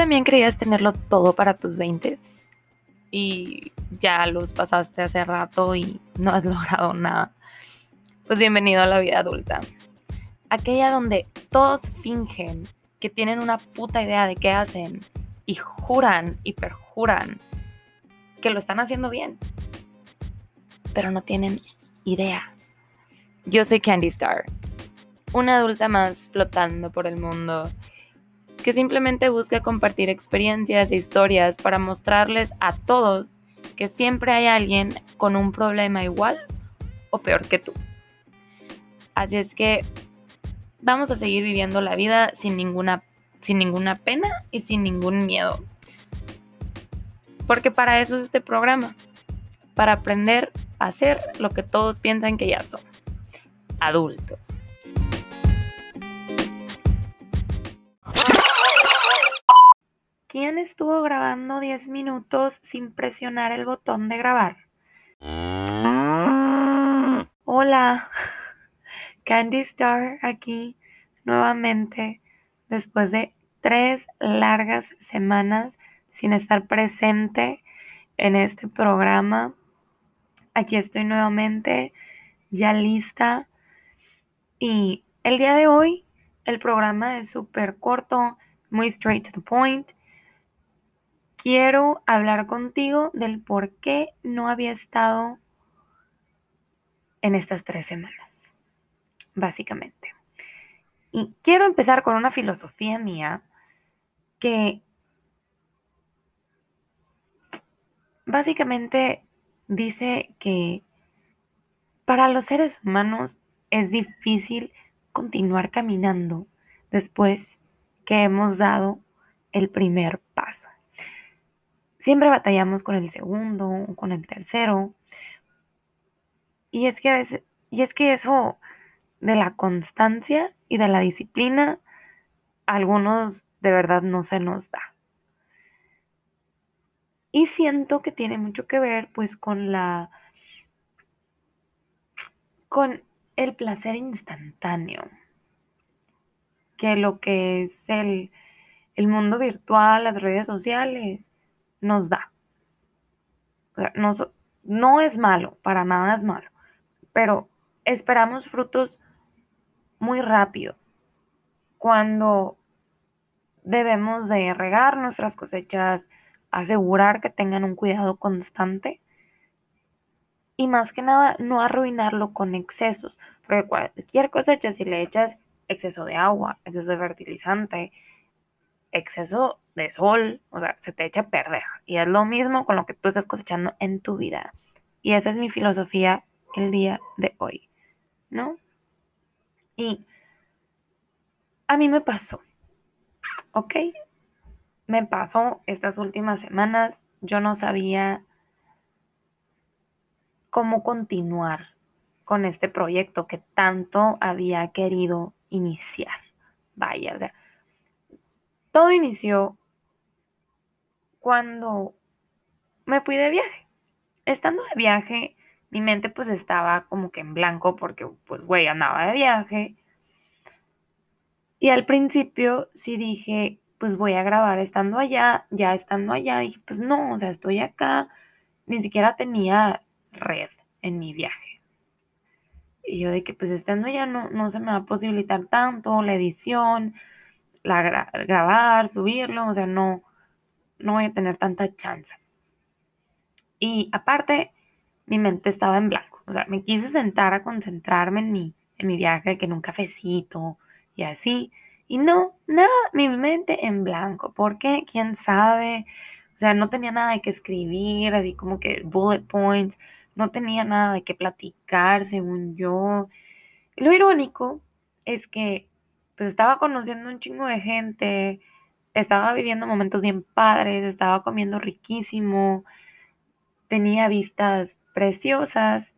también creías tenerlo todo para tus 20 y ya los pasaste hace rato y no has logrado nada. Pues bienvenido a la vida adulta. Aquella donde todos fingen que tienen una puta idea de qué hacen y juran y perjuran que lo están haciendo bien, pero no tienen idea. Yo soy Candy Star, una adulta más flotando por el mundo que simplemente busca compartir experiencias e historias para mostrarles a todos que siempre hay alguien con un problema igual o peor que tú. Así es que vamos a seguir viviendo la vida sin ninguna, sin ninguna pena y sin ningún miedo. Porque para eso es este programa, para aprender a hacer lo que todos piensan que ya somos, adultos. ¿Quién estuvo grabando 10 minutos sin presionar el botón de grabar? Hola, Candy Star aquí nuevamente después de tres largas semanas sin estar presente en este programa. Aquí estoy nuevamente ya lista y el día de hoy el programa es súper corto, muy straight to the point quiero hablar contigo del por qué no había estado en estas tres semanas, básicamente. Y quiero empezar con una filosofía mía que básicamente dice que para los seres humanos es difícil continuar caminando después que hemos dado el primer paso siempre batallamos con el segundo, o con el tercero. Y es que a veces, y es que eso de la constancia y de la disciplina, algunos de verdad no se nos da. Y siento que tiene mucho que ver pues con la con el placer instantáneo. Que lo que es el, el mundo virtual, las redes sociales, nos da. no, no es malo, para nada es malo, pero esperamos frutos muy rápido cuando debemos de regar nuestras cosechas, asegurar que tengan un cuidado constante y más que nada no arruinarlo con excesos, porque cualquier cosecha si le echas exceso de agua, exceso de fertilizante, exceso de sol, o sea, se te echa a perder. Y es lo mismo con lo que tú estás cosechando en tu vida. Y esa es mi filosofía el día de hoy, ¿no? Y a mí me pasó, ¿ok? Me pasó estas últimas semanas, yo no sabía cómo continuar con este proyecto que tanto había querido iniciar. Vaya, o sea, todo inició cuando me fui de viaje. Estando de viaje, mi mente pues estaba como que en blanco porque pues güey, andaba de viaje. Y al principio sí dije, pues voy a grabar estando allá, ya estando allá, dije, pues no, o sea, estoy acá, ni siquiera tenía red en mi viaje. Y yo de que pues estando allá no, no se me va a posibilitar tanto la edición, la grabar, subirlo, o sea, no, no voy a tener tanta chance. Y aparte, mi mente estaba en blanco, o sea, me quise sentar a concentrarme en mi, en mi viaje, que en un cafecito y así. Y no, nada, mi mente en blanco. ¿Por qué? ¿Quién sabe? O sea, no tenía nada de que escribir, así como que bullet points. No tenía nada de qué platicar, según yo. Lo irónico es que pues estaba conociendo un chingo de gente, estaba viviendo momentos bien padres, estaba comiendo riquísimo, tenía vistas preciosas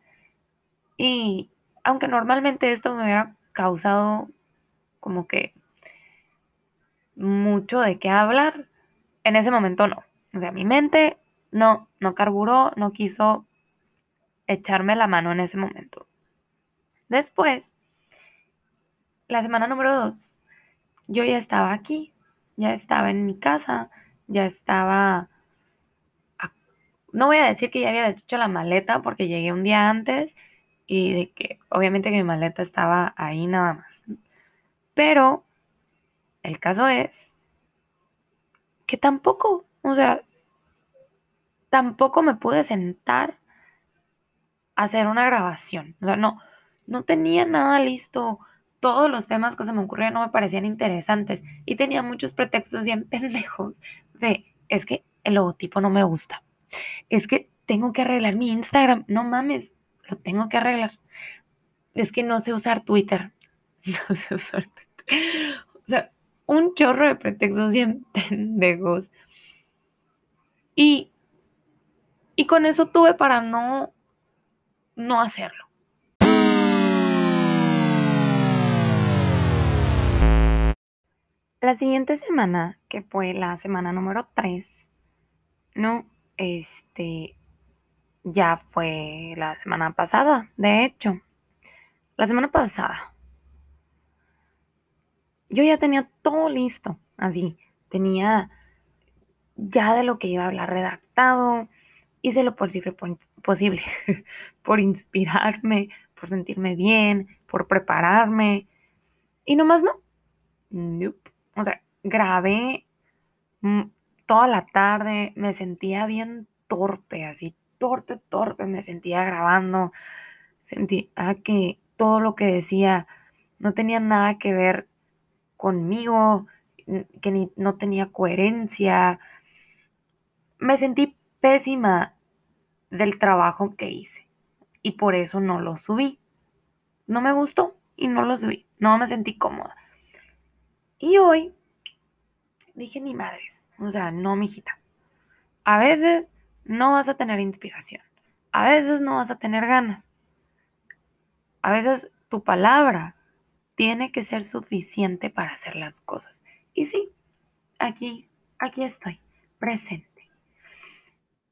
y aunque normalmente esto me hubiera causado como que mucho de qué hablar, en ese momento no. O sea, mi mente no, no carburó, no quiso echarme la mano en ese momento. Después la semana número dos, yo ya estaba aquí, ya estaba en mi casa, ya estaba... No voy a decir que ya había deshecho la maleta porque llegué un día antes y de que obviamente que mi maleta estaba ahí nada más. Pero el caso es que tampoco, o sea, tampoco me pude sentar a hacer una grabación. O sea, no, no tenía nada listo. Todos los temas que se me ocurrían no me parecían interesantes y tenía muchos pretextos bien pendejos de, es que el logotipo no me gusta. Es que tengo que arreglar mi Instagram. No mames, lo tengo que arreglar. Es que no sé usar Twitter. No sé usar Twitter. O sea, un chorro de pretextos bien pendejos. Y, y con eso tuve para no, no hacerlo. La siguiente semana, que fue la semana número 3, no, este, ya fue la semana pasada, de hecho. La semana pasada. Yo ya tenía todo listo, así. Tenía ya de lo que iba a hablar redactado. Hice lo posible por, posible, por inspirarme, por sentirme bien, por prepararme. Y nomás no. Nope. O sea, grabé toda la tarde, me sentía bien torpe, así torpe, torpe me sentía grabando. Sentía que todo lo que decía no tenía nada que ver conmigo, que ni, no tenía coherencia. Me sentí pésima del trabajo que hice y por eso no lo subí. No me gustó y no lo subí. No me sentí cómoda. Y hoy dije ni madres, o sea, no, mijita. A veces no vas a tener inspiración. A veces no vas a tener ganas. A veces tu palabra tiene que ser suficiente para hacer las cosas. Y sí, aquí, aquí estoy, presente.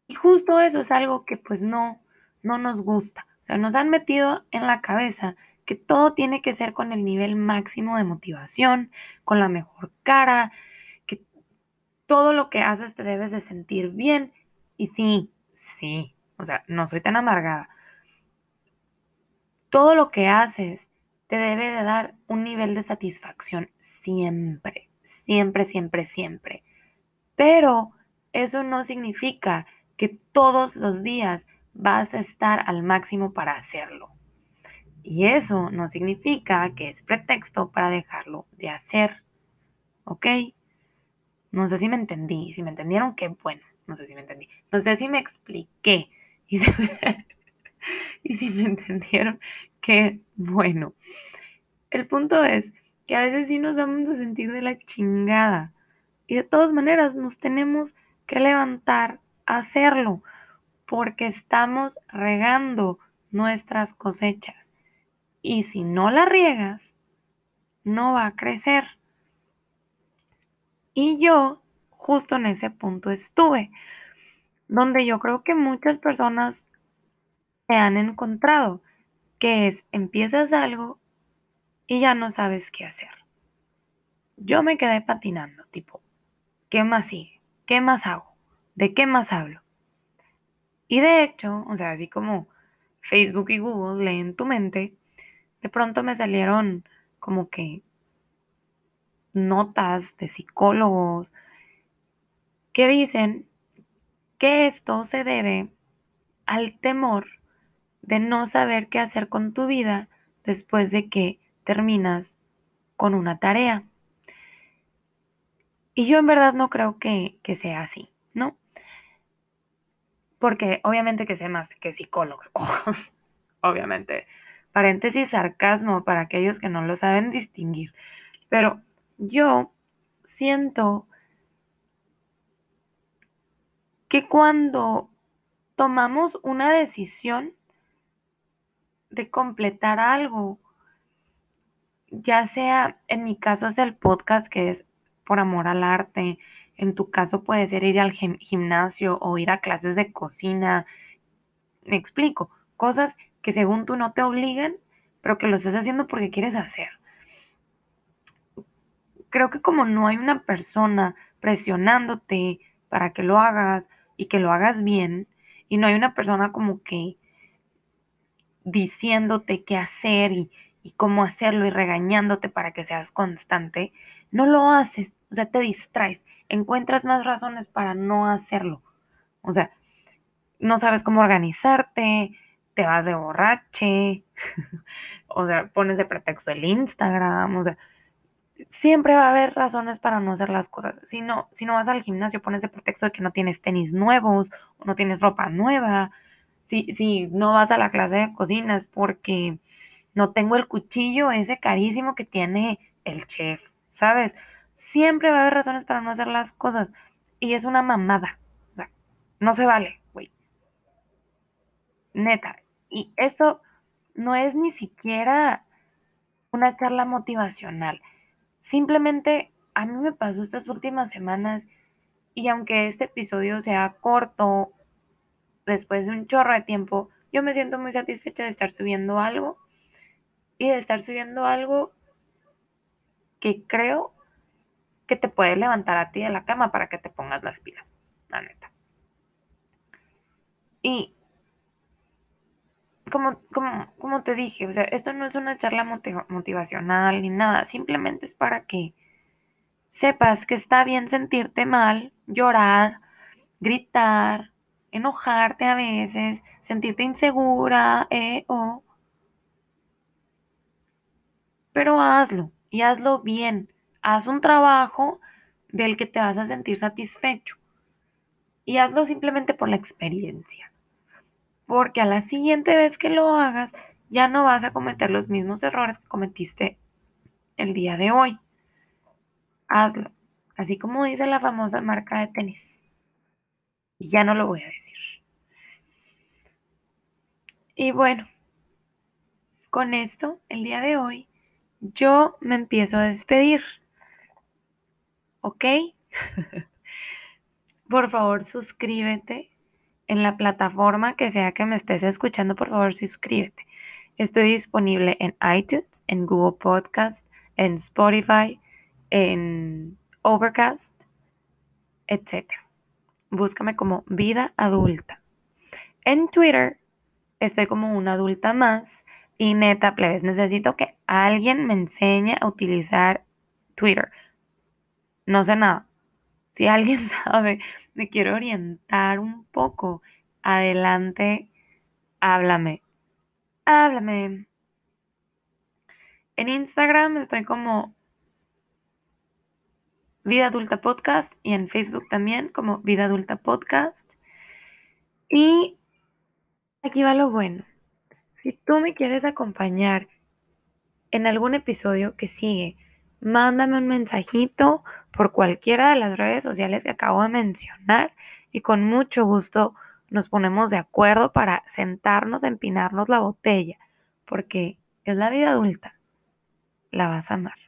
Y justo eso es algo que pues no, no nos gusta. O sea, nos han metido en la cabeza que todo tiene que ser con el nivel máximo de motivación, con la mejor cara, que todo lo que haces te debes de sentir bien y sí, sí, o sea, no soy tan amargada. Todo lo que haces te debe de dar un nivel de satisfacción siempre, siempre, siempre, siempre. Pero eso no significa que todos los días vas a estar al máximo para hacerlo. Y eso no significa que es pretexto para dejarlo de hacer. ¿Ok? No sé si me entendí. Si me entendieron, qué bueno. No sé si me entendí. No sé si me expliqué. Y, si me entendieron, qué bueno. El punto es que a veces sí nos vamos a sentir de la chingada. Y de todas maneras nos tenemos que levantar a hacerlo. Porque estamos regando nuestras cosechas. Y si no la riegas, no va a crecer. Y yo justo en ese punto estuve donde yo creo que muchas personas se han encontrado, que es empiezas algo y ya no sabes qué hacer. Yo me quedé patinando, tipo, ¿qué más sigue? ¿Qué más hago? ¿De qué más hablo? Y de hecho, o sea, así como Facebook y Google leen tu mente, de pronto me salieron como que notas de psicólogos que dicen que esto se debe al temor de no saber qué hacer con tu vida después de que terminas con una tarea. Y yo en verdad no creo que, sea así, ¿no? Porque obviamente que sé más que psicólogo. obviamente. Paréntesis sarcasmo para aquellos que no lo saben distinguir. Pero yo siento que cuando tomamos una decisión de completar algo, ya sea en mi caso es el podcast que es por amor al arte, en tu caso puede ser ir al gimnasio o ir a clases de cocina, me explico, cosas que según tú no te obligan, pero que lo estás haciendo porque quieres hacer. creo que como no hay una persona presionándote para que lo hagas y que lo hagas bien, y no hay una persona como que diciéndote qué hacer y, cómo hacerlo y regañándote para que seas constante, no lo haces, o sea, te distraes, encuentras más razones para no hacerlo. O sea, no sabes cómo organizarte, te vas de borrache, o sea, pones de pretexto el Instagram, o sea, siempre va a haber razones para no hacer las cosas. Si no, si no vas al gimnasio, pones de pretexto de que no tienes tenis nuevos o no tienes ropa nueva. Si, si no vas a la clase de cocina es porque no tengo el cuchillo ese carísimo que tiene el chef, ¿sabes? Siempre va a haber razones para no hacer las cosas. Y es una mamada. O sea, no se vale, güey. Neta. Y esto no es ni siquiera una charla motivacional. Simplemente a mí me pasó estas últimas semanas y aunque este episodio sea corto, después de un chorro de tiempo, yo me siento muy satisfecha de estar subiendo algo y de estar subiendo algo que creo que te puede levantar a ti de la cama para que te pongas las pilas, la neta. Y como, como, como te dije, o sea, esto no es una charla motivacional ni nada, simplemente es para que sepas que está bien sentirte mal, llorar, gritar, enojarte a veces, sentirte insegura, eh, o... Pero hazlo y hazlo bien. Haz un trabajo del que te vas a sentir satisfecho. Y hazlo simplemente por la experiencia porque a la siguiente vez que lo hagas ya no vas a cometer los mismos errores que cometiste el día de hoy. Hazlo, así como dice la famosa marca de tenis. Y ya no lo voy a decir. Y bueno, con esto, el día de hoy, yo me empiezo a despedir. ¿Ok? Por favor, suscríbete en la plataforma que sea que me estés escuchando, por favor suscríbete. Estoy disponible en iTunes, en Google Podcast, en Spotify, en Overcast, etc. Búscame como vida adulta. En Twitter estoy como una adulta más y neta, plebes, necesito que alguien me enseñe a utilizar Twitter. No sé nada. Si alguien sabe, me quiero orientar un poco. Adelante, háblame. Háblame. En Instagram estoy como Vida Adulta Podcast y en Facebook también como Vida Adulta Podcast. Y aquí va lo bueno. Si tú me quieres acompañar en algún episodio que sigue, mándame un mensajito por cualquiera de las redes sociales que acabo de mencionar y con mucho gusto nos ponemos de acuerdo para sentarnos, empinarnos la botella, porque es la vida adulta, la vas a amar.